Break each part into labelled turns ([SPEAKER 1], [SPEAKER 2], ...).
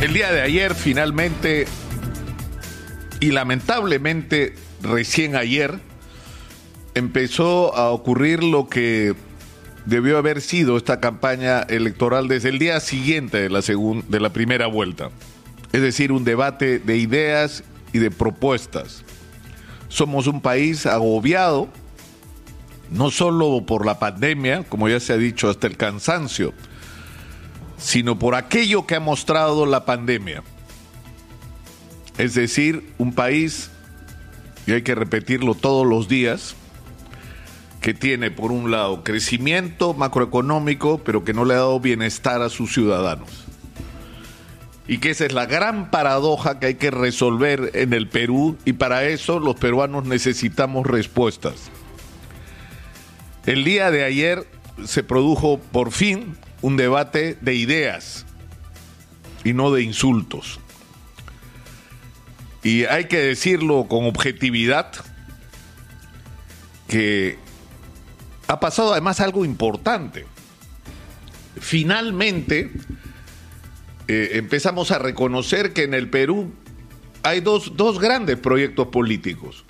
[SPEAKER 1] El día de ayer finalmente y lamentablemente recién ayer empezó a ocurrir lo que debió haber sido esta campaña electoral desde el día siguiente de la, de la primera vuelta. Es decir, un debate de ideas y de propuestas. Somos un país agobiado, no solo por la pandemia, como ya se ha dicho hasta el cansancio, sino por aquello que ha mostrado la pandemia. Es decir, un país, y hay que repetirlo todos los días, que tiene por un lado crecimiento macroeconómico, pero que no le ha dado bienestar a sus ciudadanos. Y que esa es la gran paradoja que hay que resolver en el Perú y para eso los peruanos necesitamos respuestas. El día de ayer se produjo por fin un debate de ideas y no de insultos. Y hay que decirlo con objetividad que ha pasado además algo importante. Finalmente eh, empezamos a reconocer que en el Perú hay dos, dos grandes proyectos políticos,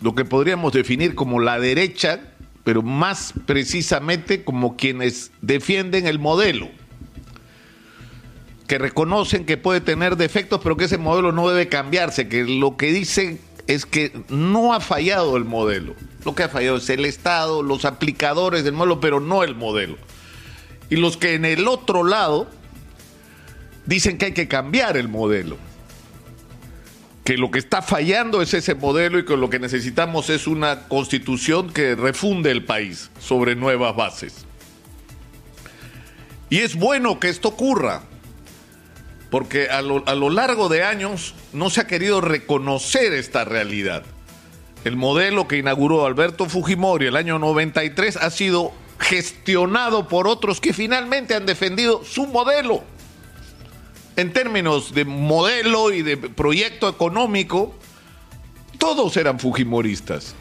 [SPEAKER 1] lo que podríamos definir como la derecha pero más precisamente como quienes defienden el modelo, que reconocen que puede tener defectos, pero que ese modelo no debe cambiarse, que lo que dicen es que no ha fallado el modelo. Lo que ha fallado es el Estado, los aplicadores del modelo, pero no el modelo. Y los que en el otro lado dicen que hay que cambiar el modelo que lo que está fallando es ese modelo y que lo que necesitamos es una constitución que refunde el país sobre nuevas bases. Y es bueno que esto ocurra, porque a lo, a lo largo de años no se ha querido reconocer esta realidad. El modelo que inauguró Alberto Fujimori el año 93 ha sido gestionado por otros que finalmente han defendido su modelo en términos de modelo y de proyecto económico, todos eran fujimoristas.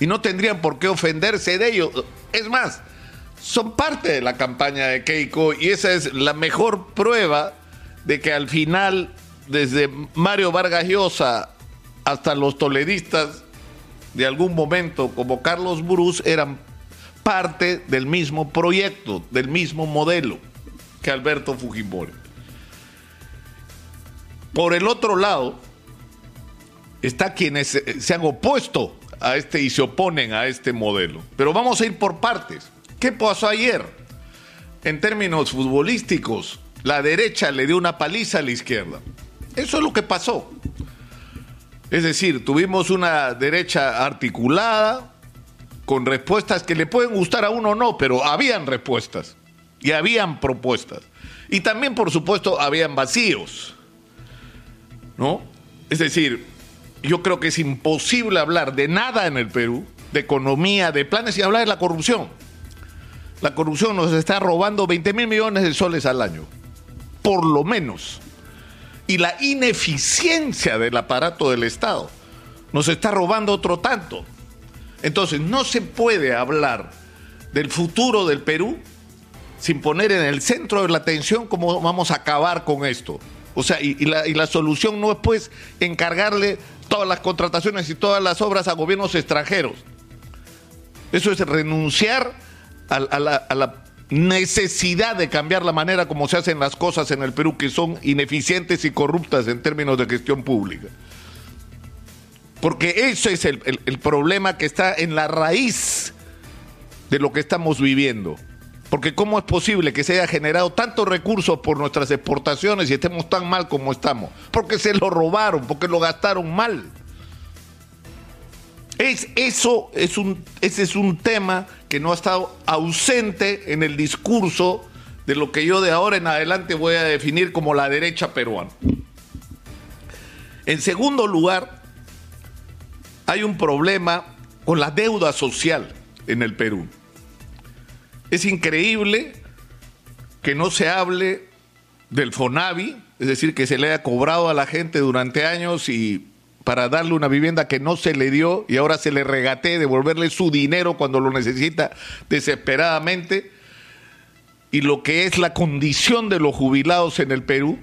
[SPEAKER 1] Y no tendrían por qué ofenderse de ello. Es más, son parte de la campaña de Keiko y esa es la mejor prueba de que al final, desde Mario Vargas Llosa hasta los toledistas de algún momento, como Carlos Bruce, eran parte del mismo proyecto, del mismo modelo que Alberto Fujimori. Por el otro lado, está quienes se han opuesto a este y se oponen a este modelo. Pero vamos a ir por partes. ¿Qué pasó ayer? En términos futbolísticos, la derecha le dio una paliza a la izquierda. Eso es lo que pasó. Es decir, tuvimos una derecha articulada, con respuestas que le pueden gustar a uno o no, pero habían respuestas y habían propuestas. Y también, por supuesto, habían vacíos. ¿No? Es decir, yo creo que es imposible hablar de nada en el Perú, de economía, de planes, y hablar de la corrupción. La corrupción nos está robando 20 mil millones de soles al año, por lo menos. Y la ineficiencia del aparato del Estado nos está robando otro tanto. Entonces, no se puede hablar del futuro del Perú sin poner en el centro de la atención cómo vamos a acabar con esto. O sea, y, la, solución no es pues encargarle todas las contrataciones y todas las obras a gobiernos extranjeros. Eso es renunciar a, la, necesidad de cambiar la manera como se hacen las cosas en el Perú, que son ineficientes y corruptas en términos de gestión pública. Porque ese es el problema que está en la raíz de lo que estamos viviendo. Porque ¿cómo es posible que se haya generado tantos recursos por nuestras exportaciones y estemos tan mal como estamos? Porque se lo robaron, porque lo gastaron mal. Es, eso es un, ese es un tema que no ha estado ausente en el discurso de lo que yo de ahora en adelante voy a definir como la derecha peruana. En segundo lugar, hay un problema con la deuda social en el Perú. Es increíble que no se hable del FONAVI, es decir, que se le haya cobrado a la gente durante años y para darle una vivienda que no se le dio y ahora se le regatee devolverle su dinero cuando lo necesita desesperadamente. y lo que es la condición de los jubilados en el Perú,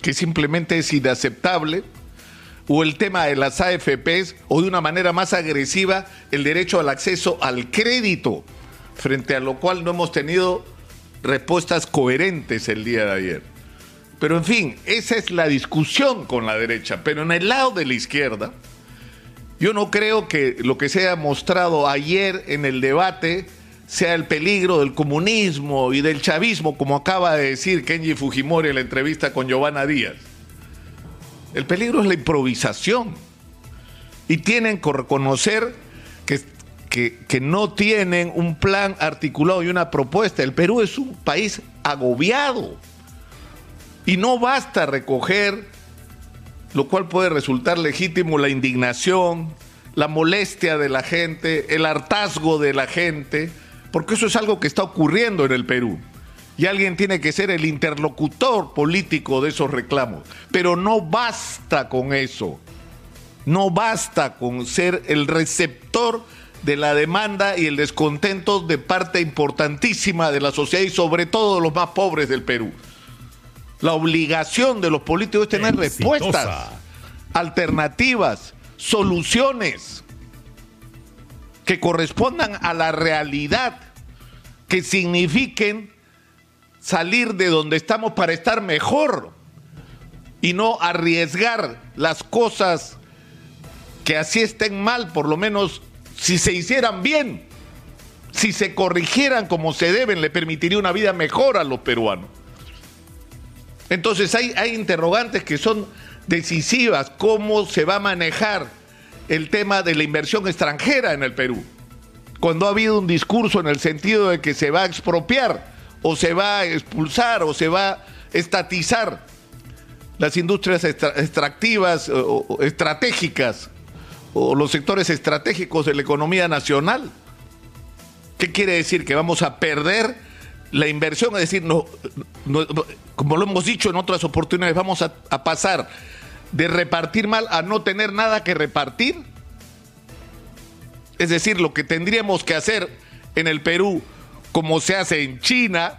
[SPEAKER 1] que simplemente es inaceptable, o el tema de las AFPs, o de una manera más agresiva, el derecho al acceso al crédito, frente a lo cual no hemos tenido respuestas coherentes el día de ayer. Pero en fin, esa es la discusión con la derecha. Pero en el lado de la izquierda, yo no creo que lo que se ha mostrado ayer en el debate sea el peligro del comunismo y del chavismo, como acaba de decir Kenji Fujimori en la entrevista con Giovanna Díaz. El peligro es la improvisación. Y tienen que reconocer que, que, no tienen un plan articulado y una propuesta. El Perú es un país agobiado. Y no basta recoger, lo cual puede resultar legítimo, la indignación, la molestia de la gente, el hartazgo de la gente, porque eso es algo que está ocurriendo en el Perú. Y alguien tiene que ser el interlocutor político de esos reclamos. Pero no basta con eso. No basta con ser el receptor de la demanda y el descontento de parte importantísima de la sociedad y sobre todo de los más pobres del Perú. La obligación de los políticos es tener Exitosa. respuestas, alternativas, soluciones que correspondan a la realidad, que signifiquen salir de donde estamos para estar mejor y no arriesgar las cosas que así estén mal, por lo menos si se hicieran bien, si se corrigieran como se deben, le permitiría una vida mejor a los peruanos. Entonces hay, interrogantes que son decisivas, cómo se va a manejar el tema de la inversión extranjera en el Perú. Cuando ha habido un discurso en el sentido de que se va a expropiar o se va a expulsar o se va a estatizar las industrias extractivas o estratégicas o los sectores estratégicos de la economía nacional. ¿Qué quiere decir? Que vamos a perder la inversión, es decir, no, como lo hemos dicho en otras oportunidades, vamos a, pasar de repartir mal a no tener nada que repartir. Es decir, lo que tendríamos que hacer en el Perú, como se hace en China,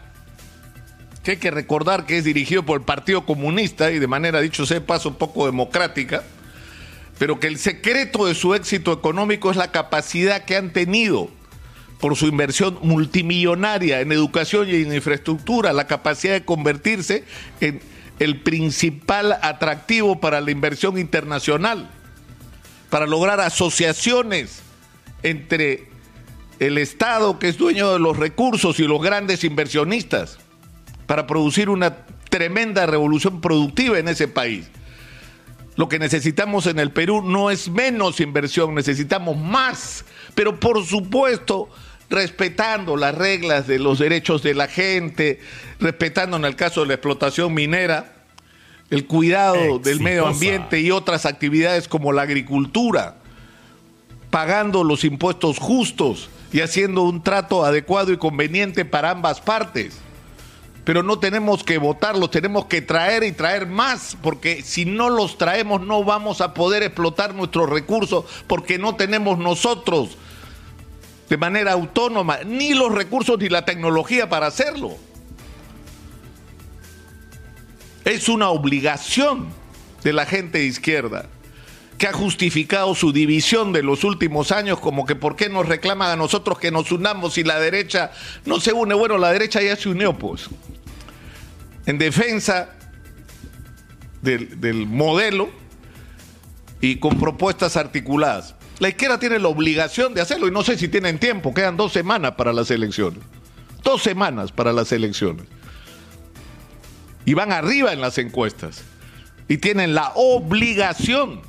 [SPEAKER 1] que hay que recordar que es dirigido por el Partido Comunista y de manera, dicho sea paso, poco democrática, pero que el secreto de su éxito económico es la capacidad que han tenido por su inversión multimillonaria en educación y en infraestructura, la capacidad de convertirse en el principal atractivo para la inversión internacional, para lograr asociaciones entre el Estado, que es dueño de los recursos, y los grandes inversionistas, para producir una tremenda revolución productiva en ese país. Lo que necesitamos en el Perú no es menos inversión, necesitamos más, pero por supuesto respetando las reglas de los derechos de la gente, respetando en el caso de la explotación minera el cuidado Exitosa. del medio ambiente y otras actividades como la agricultura, pagando los impuestos justos y haciendo un trato adecuado y conveniente para ambas partes. Pero no tenemos que votarlos, tenemos que traer y traer más, porque si no los traemos no vamos a poder explotar nuestros recursos, porque no tenemos nosotros de manera autónoma ni los recursos ni la tecnología para hacerlo. Es una obligación de la gente de izquierda que ha justificado su división de los últimos años como que por qué nos reclaman a nosotros que nos unamos y la derecha no se une. Bueno, la derecha ya se unió, pues, en defensa del, del modelo y con propuestas articuladas. La izquierda tiene la obligación de hacerlo y no sé si tienen tiempo, quedan dos semanas para las elecciones. Dos semanas para las elecciones. Y van arriba en las encuestas. Y tienen la obligación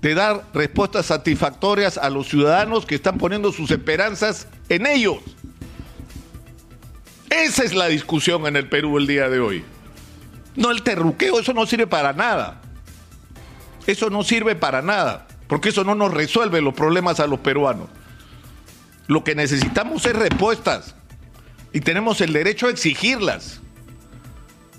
[SPEAKER 1] de dar respuestas satisfactorias a los ciudadanos que están poniendo sus esperanzas en ellos. Esa es la discusión en el Perú el día de hoy. No el terruqueo, eso no sirve para nada. Eso no sirve para nada, porque eso no nos resuelve los problemas a los peruanos. Lo que necesitamos es respuestas y tenemos el derecho a exigirlas.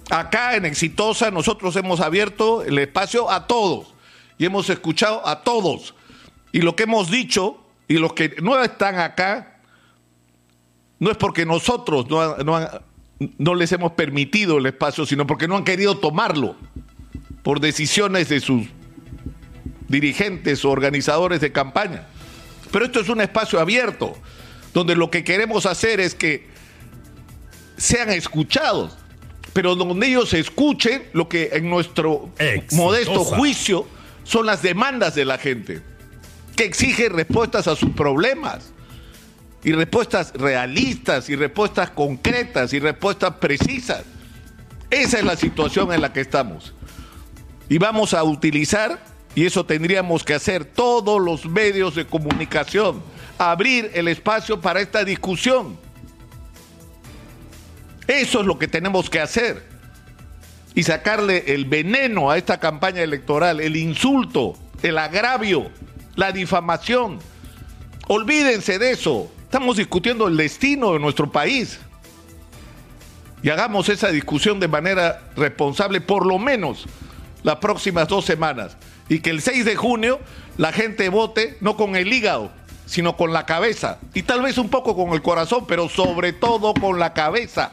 [SPEAKER 1] Acá en Exitosa nosotros hemos abierto el espacio a todos y hemos escuchado a todos. Y lo que hemos dicho y los que no están acá no es porque nosotros no, no, no les hemos permitido el espacio, sino porque no han querido tomarlo por decisiones de sus dirigentes o organizadores de campaña. Pero esto es un espacio abierto, donde lo que queremos hacer es que sean escuchados, pero donde ellos escuchen lo que en nuestro modesto juicio son las demandas de la gente, que exige respuestas a sus problemas, y respuestas realistas, y respuestas concretas, y respuestas precisas. Esa es la situación en la que estamos. Y vamos a utilizar, y eso tendríamos que hacer todos los medios de comunicación, abrir el espacio para esta discusión eso es lo que tenemos que hacer. Y sacarle el veneno a esta campaña electoral, el insulto, el agravio, la difamación. Olvídense de eso. Estamos discutiendo el destino de nuestro país. Y hagamos esa discusión de manera responsable, por lo menos las próximas dos semanas. Y que el 6 de junio la gente vote no con el hígado, sino con la cabeza. Y tal vez un poco con el corazón, pero sobre todo con la cabeza.